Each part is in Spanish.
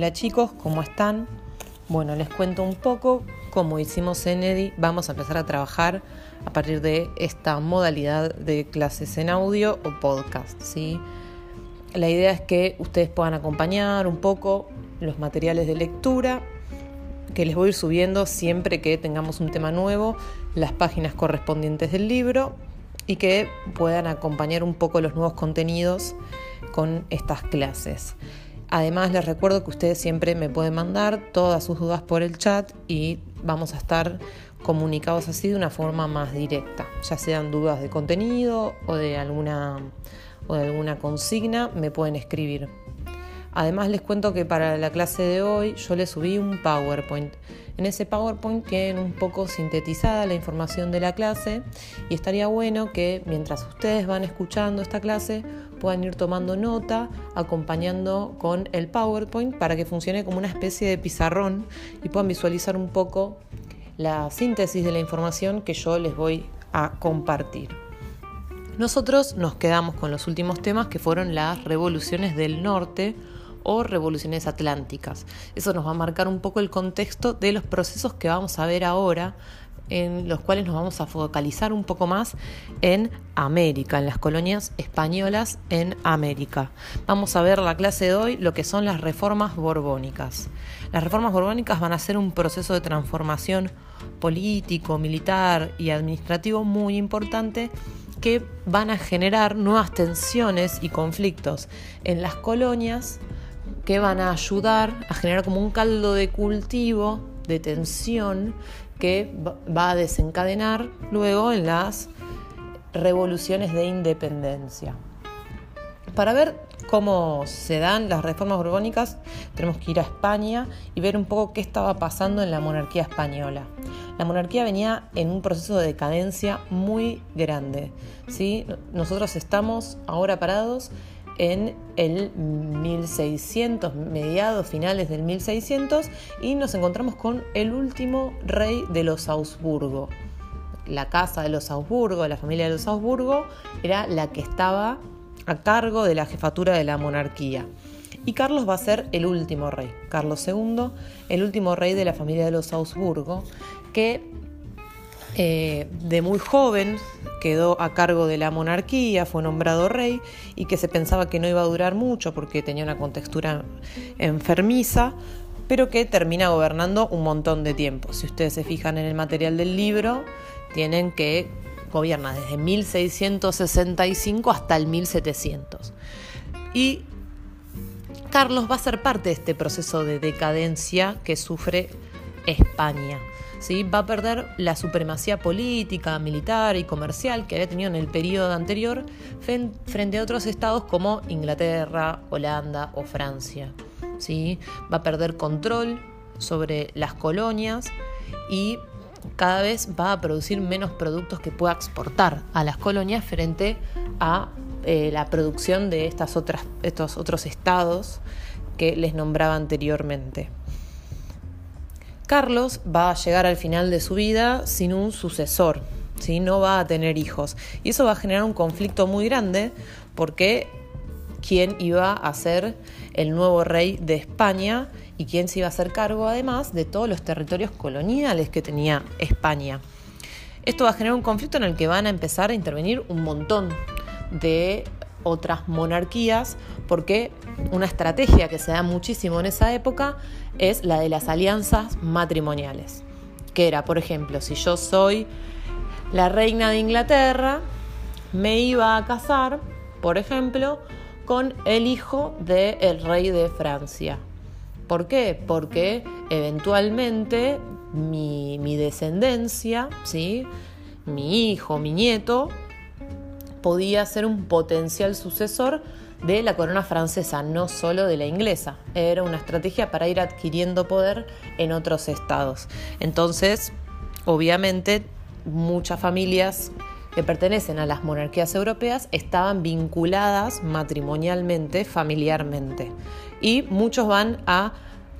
Hola chicos, ¿cómo están? Bueno, les cuento un poco cómo hicimos en EDI. Vamos a empezar a trabajar a partir de esta modalidad de clases en audio o podcast. ¿sí? La idea es que ustedes puedan acompañar un poco los materiales de lectura que les voy a ir subiendo siempre que tengamos un tema nuevo, las páginas correspondientes del libro y que puedan acompañar un poco los nuevos contenidos con estas clases. Además, les recuerdo que ustedes siempre me pueden mandar todas sus dudas por el chat y vamos a estar comunicados así de una forma más directa, ya sean dudas de contenido o de alguna, o de alguna consigna, me pueden escribir. Además les cuento que para la clase de hoy yo les subí un PowerPoint. En ese PowerPoint tienen un poco sintetizada la información de la clase y estaría bueno que mientras ustedes van escuchando esta clase puedan ir tomando nota acompañando con el PowerPoint para que funcione como una especie de pizarrón y puedan visualizar un poco la síntesis de la información que yo les voy a compartir. Nosotros nos quedamos con los últimos temas que fueron las revoluciones del norte o revoluciones atlánticas. Eso nos va a marcar un poco el contexto de los procesos que vamos a ver ahora en los cuales nos vamos a focalizar un poco más en América, en las colonias españolas en América. Vamos a ver la clase de hoy lo que son las reformas borbónicas. Las reformas borbónicas van a ser un proceso de transformación político, militar y administrativo muy importante que van a generar nuevas tensiones y conflictos en las colonias que van a ayudar a generar como un caldo de cultivo de tensión que va a desencadenar luego en las revoluciones de independencia. Para ver cómo se dan las reformas borbónicas, tenemos que ir a España y ver un poco qué estaba pasando en la monarquía española. La monarquía venía en un proceso de decadencia muy grande. ¿sí? Nosotros estamos ahora parados en el 1600, mediados finales del 1600, y nos encontramos con el último rey de los Augsburgo. La casa de los Augsburgo, la familia de los Augsburgo, era la que estaba a cargo de la jefatura de la monarquía. Y Carlos va a ser el último rey, Carlos II, el último rey de la familia de los Augsburgo, que eh, de muy joven quedó a cargo de la monarquía, fue nombrado rey y que se pensaba que no iba a durar mucho porque tenía una contextura enfermiza, pero que termina gobernando un montón de tiempo. Si ustedes se fijan en el material del libro, tienen que gobierna desde 1665 hasta el 1700. Y Carlos va a ser parte de este proceso de decadencia que sufre España. Va a perder la supremacía política, militar y comercial que había tenido en el periodo anterior frente a otros estados como Inglaterra, Holanda o Francia. ¿sí? Va a perder control sobre las colonias y cada vez va a producir menos productos que pueda exportar a las colonias frente a eh, la producción de estas otras, estos otros estados que les nombraba anteriormente. Carlos va a llegar al final de su vida sin un sucesor, ¿sí? no va a tener hijos. Y eso va a generar un conflicto muy grande porque quién iba a ser el nuevo rey de España y quién se iba a hacer cargo además de todos los territorios coloniales que tenía España. Esto va a generar un conflicto en el que van a empezar a intervenir un montón de otras monarquías, porque una estrategia que se da muchísimo en esa época es la de las alianzas matrimoniales, que era, por ejemplo, si yo soy la reina de Inglaterra, me iba a casar, por ejemplo, con el hijo del rey de Francia. ¿Por qué? Porque eventualmente mi, mi descendencia, ¿sí? mi hijo, mi nieto, podía ser un potencial sucesor de la corona francesa, no solo de la inglesa. Era una estrategia para ir adquiriendo poder en otros estados. Entonces, obviamente, muchas familias que pertenecen a las monarquías europeas estaban vinculadas matrimonialmente, familiarmente. Y muchos van a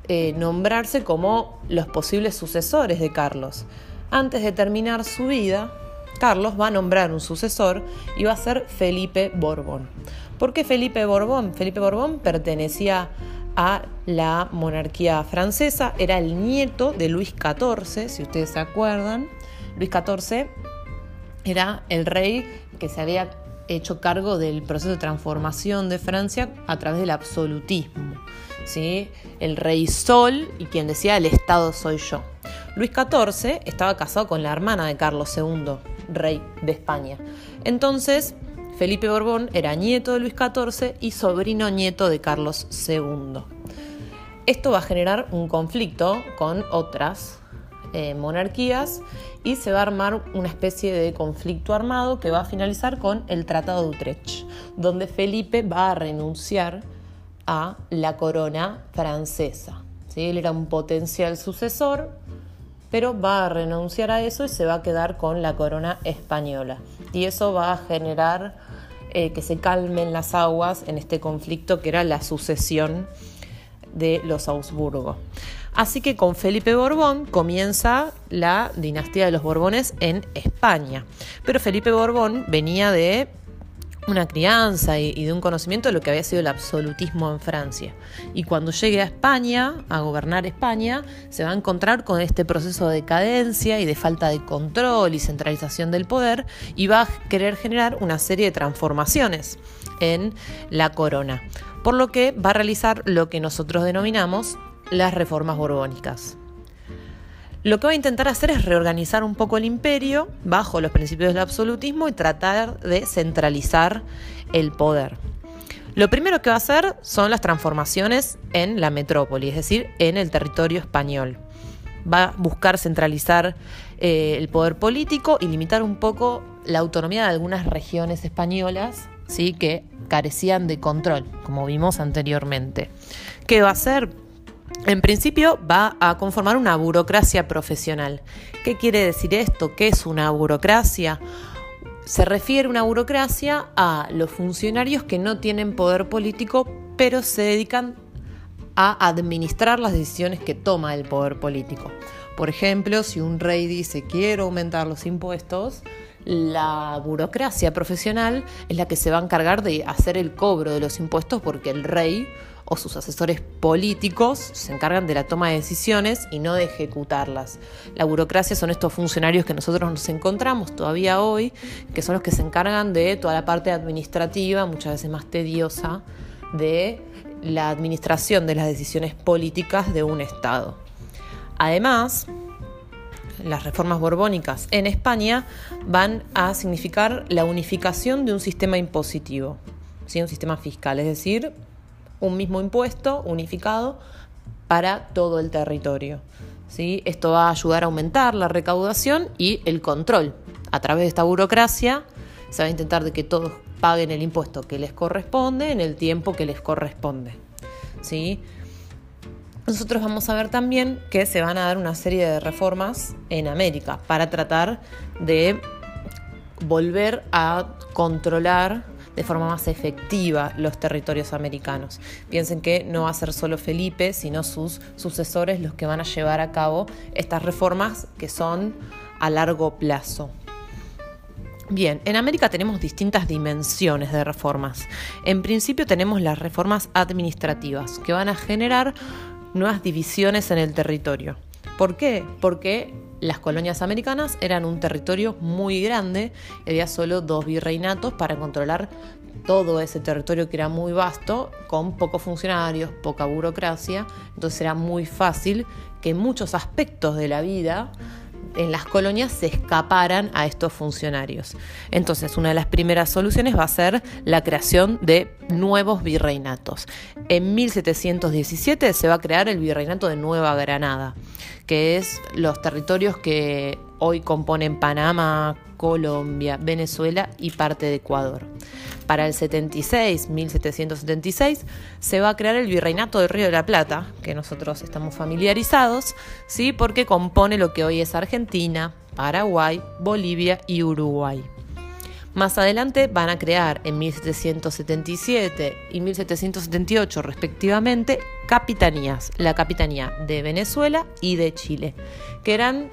eh, nombrarse como los posibles sucesores de Carlos. Antes de terminar su vida, Carlos va a nombrar un sucesor y va a ser Felipe Borbón. ¿Por qué Felipe Borbón? Felipe Borbón pertenecía a la monarquía francesa, era el nieto de Luis XIV, si ustedes se acuerdan. Luis XIV era el rey que se había hecho cargo del proceso de transformación de Francia a través del absolutismo. ¿sí? El rey Sol y quien decía el Estado soy yo. Luis XIV estaba casado con la hermana de Carlos II, rey de España. Entonces, Felipe Borbón era nieto de Luis XIV y sobrino nieto de Carlos II. Esto va a generar un conflicto con otras eh, monarquías y se va a armar una especie de conflicto armado que va a finalizar con el Tratado de Utrecht, donde Felipe va a renunciar a la corona francesa. ¿sí? Él era un potencial sucesor, pero va a renunciar a eso y se va a quedar con la corona española. Y eso va a generar eh, que se calmen las aguas en este conflicto que era la sucesión de los Augsburgo. Así que con Felipe Borbón comienza la dinastía de los Borbones en España. Pero Felipe Borbón venía de una crianza y, de un conocimiento de lo que había sido el absolutismo en Francia. Y cuando llegue a España, a gobernar España, se va a encontrar con este proceso de decadencia y de falta de control y centralización del poder y va a querer generar una serie de transformaciones en la corona. Por lo que va a realizar lo que nosotros denominamos las reformas borbónicas. Lo que va a intentar hacer es reorganizar un poco el imperio bajo los principios del absolutismo y tratar de centralizar el poder. Lo primero que va a hacer son las transformaciones en la metrópoli, es decir, en el territorio español. Va a buscar centralizar eh, el poder político y limitar un poco la autonomía de algunas regiones españolas ¿sí? que carecían de control, como vimos anteriormente. ¿Qué va a hacer? En principio va a conformar una burocracia profesional. ¿Qué quiere decir esto? ¿Qué es una burocracia? Se refiere una burocracia a los funcionarios que no tienen poder político, pero se dedican a administrar las decisiones que toma el poder político. Por ejemplo, si un rey dice quiero aumentar los impuestos, la burocracia profesional es la que se va a encargar de hacer el cobro de los impuestos porque el rey o sus asesores políticos se encargan de la toma de decisiones y no de ejecutarlas. La burocracia son estos funcionarios que nosotros nos encontramos todavía hoy, que son los que se encargan de toda la parte administrativa, muchas veces más tediosa, de la administración de las decisiones políticas de un Estado. Además, las reformas borbónicas en España van a significar la unificación de un sistema impositivo, un sistema fiscal, es decir, un mismo impuesto unificado para todo el territorio. ¿sí? Esto va a ayudar a aumentar la recaudación y el control. A través de esta burocracia se va a intentar de que todos paguen el impuesto que les corresponde en el tiempo que les corresponde. ¿sí? Nosotros vamos a ver también que se van a dar una serie de reformas en América para tratar de volver a controlar de forma más efectiva los territorios americanos. Piensen que no va a ser solo Felipe, sino sus sucesores los que van a llevar a cabo estas reformas que son a largo plazo. Bien, en América tenemos distintas dimensiones de reformas. En principio tenemos las reformas administrativas, que van a generar nuevas divisiones en el territorio. ¿Por qué? Porque las colonias americanas eran un territorio muy grande, había solo dos virreinatos para controlar todo ese territorio que era muy vasto, con pocos funcionarios, poca burocracia, entonces era muy fácil que muchos aspectos de la vida en las colonias se escaparan a estos funcionarios. Entonces, una de las primeras soluciones va a ser la creación de nuevos virreinatos. En 1717 se va a crear el virreinato de Nueva Granada, que es los territorios que hoy componen Panamá, Colombia, Venezuela y parte de Ecuador. Para el 76, 1776, se va a crear el Virreinato del Río de la Plata, que nosotros estamos familiarizados, ¿sí? porque compone lo que hoy es Argentina, Paraguay, Bolivia y Uruguay. Más adelante van a crear en 1777 y 1778 respectivamente capitanías, la capitanía de Venezuela y de Chile, que eran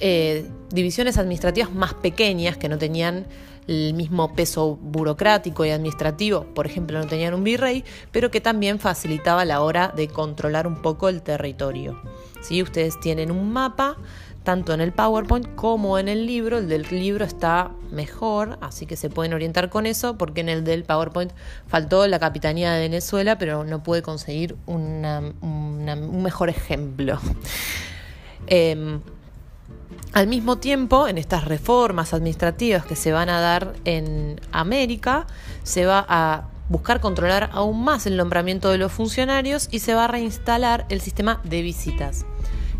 eh, divisiones administrativas más pequeñas que no tenían el mismo peso burocrático y administrativo, por ejemplo, no tenían un virrey, pero que también facilitaba la hora de controlar un poco el territorio. Si Ustedes tienen un mapa tanto en el PowerPoint como en el libro. El del libro está mejor, así que se pueden orientar con eso, porque en el del PowerPoint faltó la Capitanía de Venezuela, pero no pude conseguir un mejor ejemplo. Em, al mismo tiempo, en estas reformas administrativas que se van a dar en América, se va a buscar controlar aún más el nombramiento de los funcionarios y se va a reinstalar el sistema de visitas.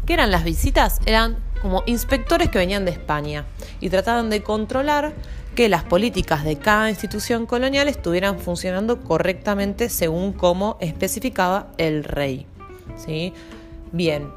¿Qué eran las visitas? Eran como inspectores que venían de España y trataban de controlar que las políticas de cada institución colonial estuvieran funcionando correctamente según como especificaba el rey. ¿sí? Bien,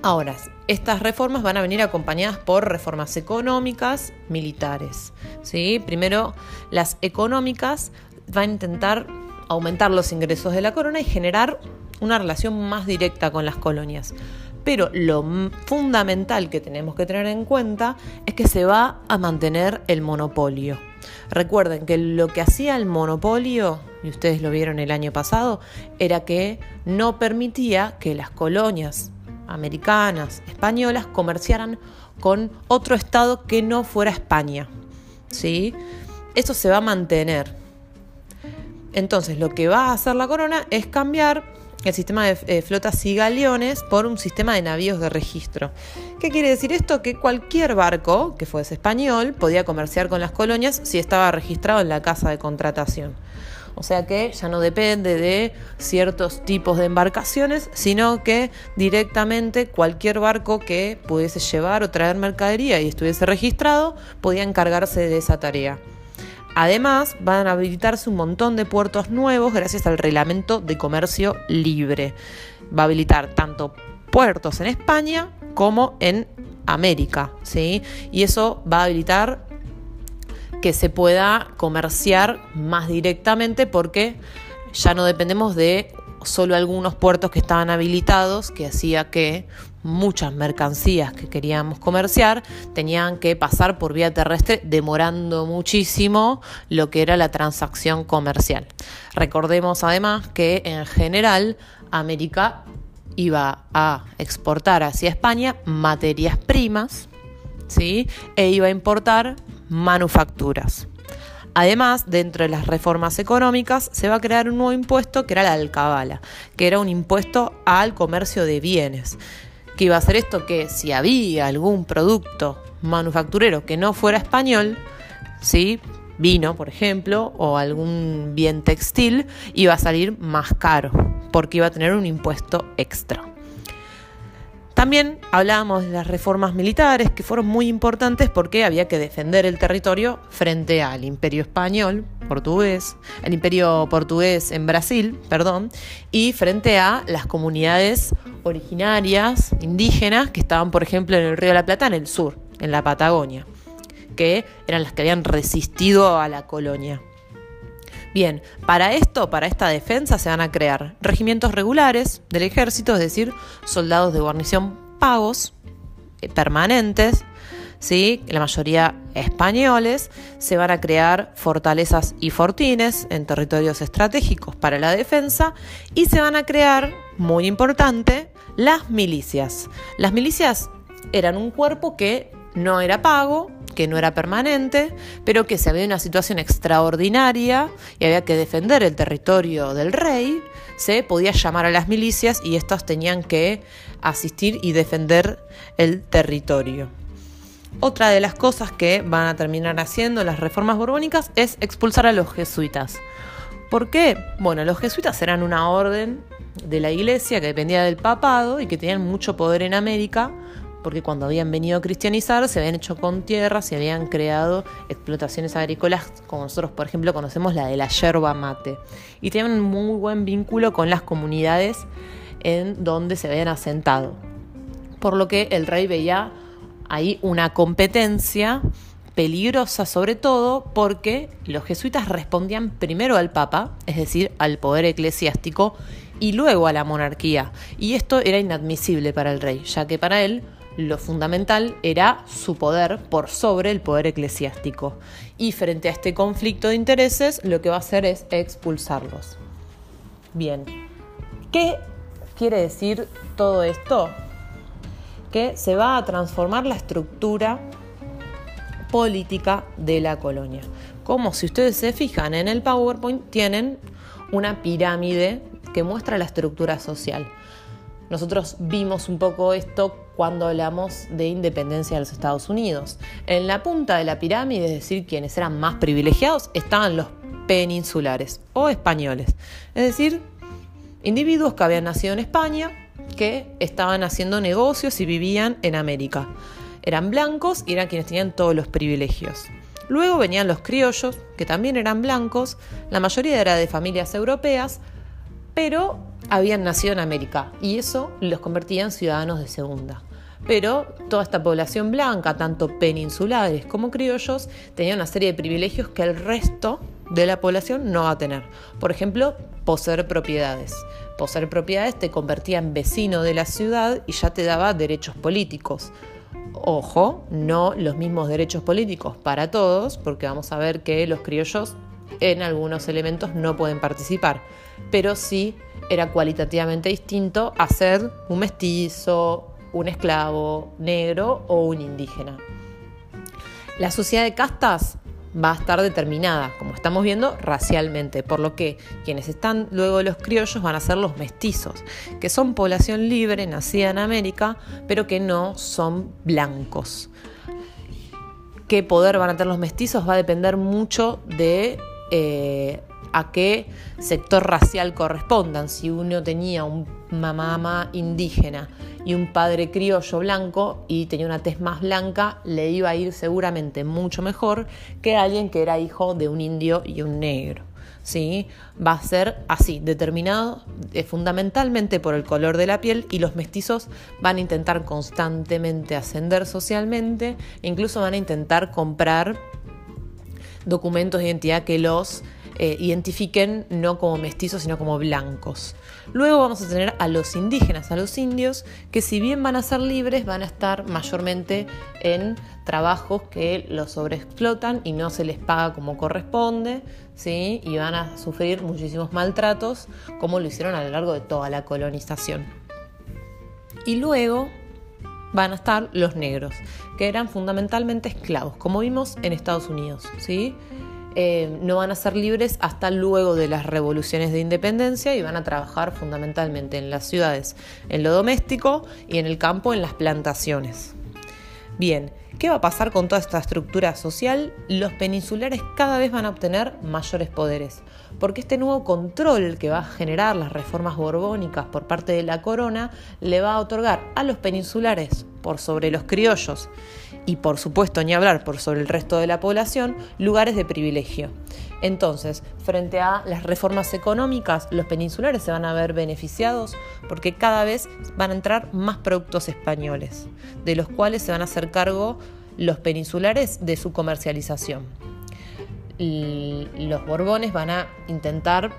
ahora, estas reformas van a venir acompañadas por reformas económicas, militares. ¿sí? Primero, las económicas van a intentar aumentar los ingresos de la corona y generar una relación más directa con las colonias. Pero lo fundamental que tenemos que tener en cuenta es que se va a mantener el monopolio. Recuerden que lo que hacía el monopolio, y ustedes lo vieron el año pasado, era que no permitía que las colonias americanas, españolas, comerciaran con otro estado que no fuera España. ¿Sí? Eso se va a mantener. Entonces, lo que va a hacer la corona es cambiar el sistema de eh, flotas y galeones por un sistema de navíos de registro. ¿Qué quiere decir esto? Que cualquier barco que fuese español podía comerciar con las colonias si estaba registrado en la casa de contratación. O sea que ya no depende de ciertos tipos de embarcaciones, sino que directamente cualquier barco que pudiese llevar o traer mercadería y estuviese registrado podía encargarse de esa tarea. Además, van a habilitarse un montón de puertos nuevos gracias al reglamento de comercio libre. Va a habilitar tanto puertos en España como en América, ¿sí? Y eso va a habilitar que se pueda comerciar más directamente porque ya no dependemos de solo algunos puertos que estaban habilitados, que hacía que muchas mercancías que queríamos comerciar tenían que pasar por vía terrestre, demorando muchísimo lo que era la transacción comercial. Recordemos además que en general América iba a exportar hacia España materias primas, ¿sí? E iba a importar manufacturas. Además, dentro de las reformas económicas, se va a crear un nuevo impuesto que era la alcabala, que era un impuesto al comercio de bienes. Que iba a hacer esto que si había algún producto manufacturero que no fuera español, ¿sí? vino, por ejemplo, o algún bien textil, iba a salir más caro, porque iba a tener un impuesto extra. También hablábamos de las reformas militares que fueron muy importantes porque había que defender el territorio frente al imperio español, portugués, el imperio portugués en Brasil, perdón, y frente a las comunidades originarias, indígenas, que estaban, por ejemplo, en el Río de la Plata, en el sur, en la Patagonia, que eran las que habían resistido a la colonia. Bien, para esto, para esta defensa, se van a crear regimientos regulares del ejército, es decir, soldados de guarnición pagos, eh, permanentes, ¿sí? la mayoría españoles, se van a crear fortalezas y fortines en territorios estratégicos para la defensa y se van a crear, muy importante, las milicias. Las milicias eran un cuerpo que no era pago, que no era permanente, pero que si había una situación extraordinaria y había que defender el territorio del rey, se podía llamar a las milicias y estos tenían que asistir y defender el territorio. Otra de las cosas que van a terminar haciendo las reformas borbónicas es expulsar a los jesuitas. ¿Por qué? Bueno, los jesuitas eran una orden de la iglesia que dependía del papado y que tenían mucho poder en América porque cuando habían venido a cristianizar se habían hecho con tierra, se habían creado explotaciones agrícolas, como nosotros, por ejemplo, conocemos la de la yerba mate, y tenían un muy buen vínculo con las comunidades en donde se habían asentado. Por lo que el rey veía ahí una competencia peligrosa sobre todo porque los jesuitas respondían primero al papa, es decir, al poder eclesiástico, y luego a la monarquía. Y esto era inadmisible para el rey, ya que para él lo fundamental era su poder por sobre el poder eclesiástico. Y frente a este conflicto de intereses, lo que va a hacer es expulsarlos. Bien, ¿qué quiere decir todo esto? Que se va a transformar la estructura política de la colonia. Como si ustedes se fijan en el PowerPoint, tienen una pirámide que muestra la estructura social. Nosotros vimos un poco esto cuando hablamos de independencia de los Estados Unidos. En la punta de la pirámide, es decir, quienes eran más privilegiados, estaban los peninsulares o españoles. Es decir, individuos que habían nacido en España, que estaban haciendo negocios y vivían en América. Eran blancos y eran quienes tenían todos los privilegios. Luego venían los criollos, que también eran blancos, la mayoría era de familias europeas, pero habían nacido en América y eso los convertía en ciudadanos de segunda. Pero toda esta población blanca, tanto peninsulares como criollos, tenía una serie de privilegios que el resto de la población no va a tener. Por ejemplo, poseer propiedades. Poseer propiedades te convertía en vecino de la ciudad y ya te daba derechos políticos. Ojo, no los mismos derechos políticos para todos, porque vamos a ver que los criollos en algunos elementos no pueden participar, pero sí era cualitativamente distinto a ser un mestizo, un esclavo negro o un indígena. La sociedad de castas va a estar determinada, como estamos viendo, racialmente, por lo que quienes están luego de los criollos van a ser los mestizos, que son población libre, nacida en América, pero que no son blancos. ¿Qué poder van a tener los mestizos? Va a depender mucho de eh, a qué sector racial correspondan. Si uno tenía una mamá indígena y un padre criollo blanco y tenía una tez más blanca, le iba a ir seguramente mucho mejor que alguien que era hijo de un indio y un negro. ¿Sí? Va a ser así, determinado eh, fundamentalmente por el color de la piel y los mestizos van a intentar constantemente ascender socialmente, incluso van a intentar comprar documentos de identidad que los eh, identifiquen no como mestizos, sino como blancos. Luego vamos a tener a los indígenas, a los indios, que si bien van a ser libres, van a estar mayormente en trabajos que los sobreexplotan y no se les paga como corresponde, ¿sí? y van a sufrir muchísimos maltratos, como lo hicieron a lo largo de toda la colonización. Y luego van a estar los negros, que eran fundamentalmente esclavos, como vimos en Estados Unidos, ¿sí? Eh, no van a ser libres hasta luego de las revoluciones de independencia y van a trabajar fundamentalmente en las ciudades, en lo doméstico y en el campo, en las plantaciones. Bien, ¿qué va a pasar con toda esta estructura social? Los peninsulares cada vez van a obtener mayores poderes, porque este nuevo control que va a generar las reformas borbónicas por parte de la corona le va a otorgar a los peninsulares por sobre los criollos y por supuesto ni hablar por sobre el resto de la población, lugares de privilegio. Entonces, frente a las reformas económicas, los peninsulares se van a ver beneficiados porque cada vez van a entrar más productos españoles, de los cuales se van a hacer cargo los peninsulares de su comercialización. Los borbones van a intentar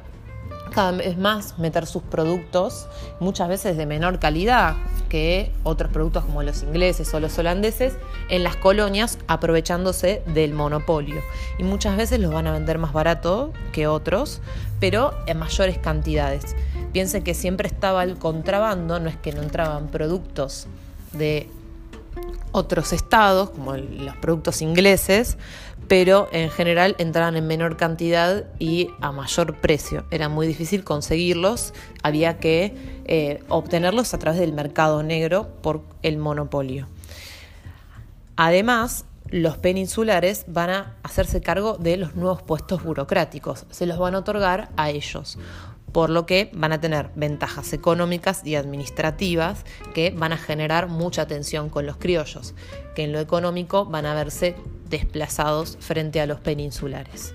cada vez más meter sus productos, muchas veces de menor calidad que otros productos como los ingleses o los holandeses, en las colonias aprovechándose del monopolio. Y muchas veces los van a vender más barato que otros, pero en mayores cantidades. Piensen que siempre estaba el contrabando, no es que no entraban productos de otros estados, como los productos ingleses, pero en general entraban en menor cantidad y a mayor precio. Era muy difícil conseguirlos, había que eh, obtenerlos a través del mercado negro por el monopolio. Además, los peninsulares van a hacerse cargo de los nuevos puestos burocráticos, se los van a otorgar a ellos por lo que van a tener ventajas económicas y administrativas que van a generar mucha tensión con los criollos, que en lo económico van a verse desplazados frente a los peninsulares.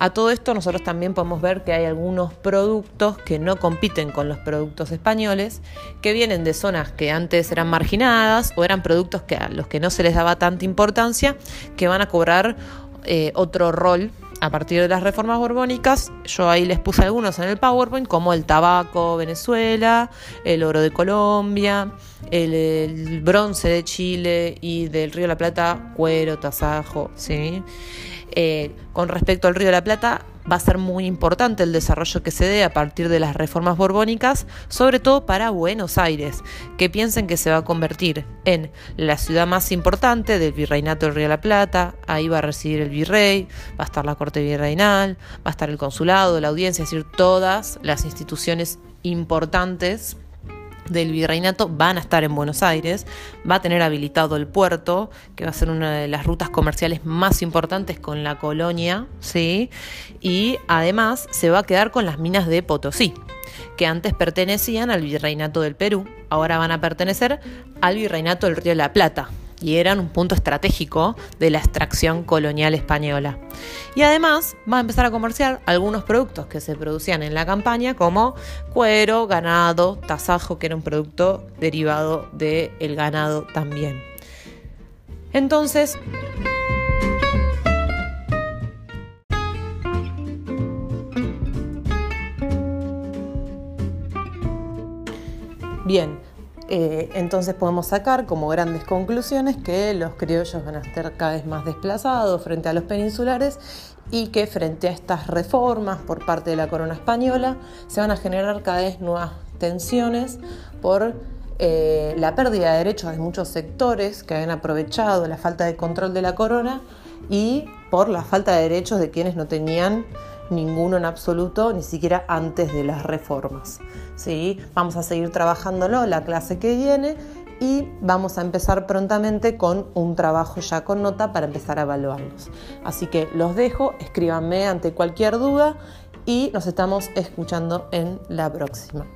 A todo esto nosotros también podemos ver que hay algunos productos que no compiten con los productos españoles, que vienen de zonas que antes eran marginadas o eran productos que a los que no se les daba tanta importancia, que van a cobrar eh, otro rol a partir de las reformas borbónicas, yo ahí les puse algunos en el PowerPoint, como el tabaco Venezuela, el oro de Colombia, el, bronce de Chile y del Río de la Plata, cuero, tasajo, ¿sí? Eh, con respecto al Río de la Plata, va a ser muy importante el desarrollo que se dé a partir de las reformas borbónicas, sobre todo para Buenos Aires, que piensen que se va a convertir en la ciudad más importante del virreinato del Río de la Plata, ahí va a residir el virrey, va a estar la corte virreinal, va a estar el consulado, la audiencia, es decir, todas las instituciones importantes del virreinato van a estar en Buenos Aires, va a tener habilitado el puerto, que va a ser una de las rutas comerciales más importantes con la colonia, ¿sí? Y además se va a quedar con las minas de Potosí, que antes pertenecían al virreinato del Perú, ahora van a pertenecer al virreinato del Río de la Plata, y eran un punto estratégico de la extracción colonial española. Y además va a empezar a comerciar algunos productos que se producían en la campaña como cuero, ganado, tasajo, que era un producto derivado del ganado también. Entonces, Bien, eh, entonces podemos sacar como grandes conclusiones que los criollos van a estar cada vez más desplazados frente a los peninsulares y que frente a estas reformas por parte de la corona española se van a generar cada vez nuevas tensiones por eh, la pérdida de derechos de muchos sectores que habían aprovechado la falta de control de la corona y por la falta de derechos de quienes no tenían ninguno en absoluto, ni siquiera antes de las reformas. Vamos a seguir trabajándolo la clase que viene y vamos a empezar prontamente con un trabajo ya con nota para empezar a evaluarlos. Así que los dejo, escríbanme ante cualquier duda y nos estamos escuchando en la próxima.